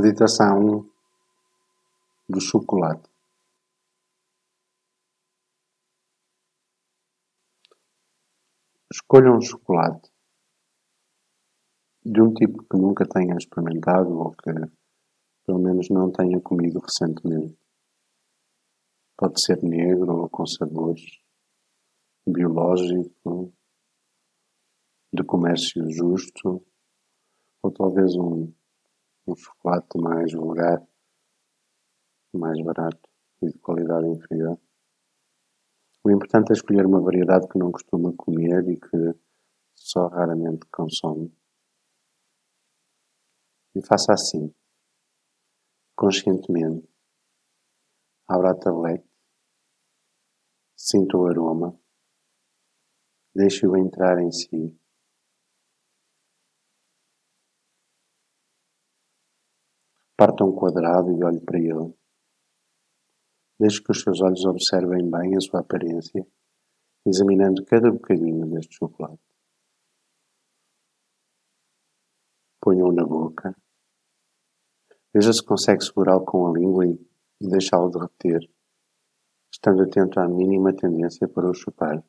Meditação do chocolate. Escolha um chocolate de um tipo que nunca tenha experimentado ou que pelo menos não tenha comido recentemente. Pode ser negro ou com sabores, biológico, de comércio justo, ou talvez um um chocolate mais vulgar, mais barato e de qualidade inferior. O importante é escolher uma variedade que não costuma comer e que só raramente consome. E faça assim, conscientemente. Abra a tablete, sinta o aroma, deixe-o entrar em si Parta um quadrado e olhe para ele. Deixe que os seus olhos observem bem a sua aparência, examinando cada bocadinho deste chocolate. Ponha-o na boca. Veja se consegue segurá-lo com a língua e deixá-lo derreter, estando atento à mínima tendência para o chupar.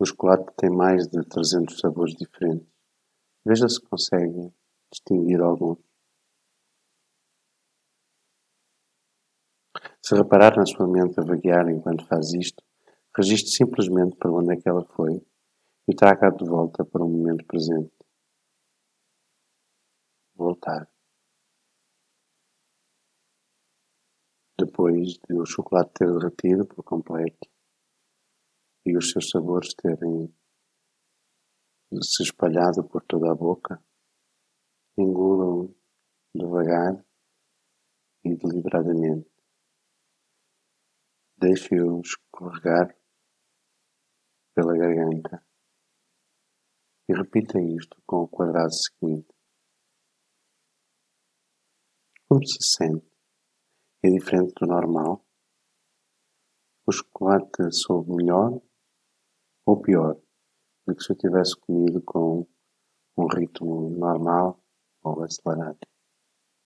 O chocolate tem mais de 300 sabores diferentes. Veja se consegue distinguir alguns. Se reparar na sua mente a vaguear enquanto faz isto, registre simplesmente para onde é que ela foi e traga-a de volta para o momento presente. Voltar. Depois de o chocolate ter derretido por completo e os seus sabores terem se espalhado por toda a boca, engula-o devagar e deliberadamente. Deixe-o escorregar pela garganta e repita isto com o quadrado seguinte. Como se sente? É diferente do normal? O chocolate soube melhor ou pior do que se eu tivesse comido com um ritmo normal ou acelerado?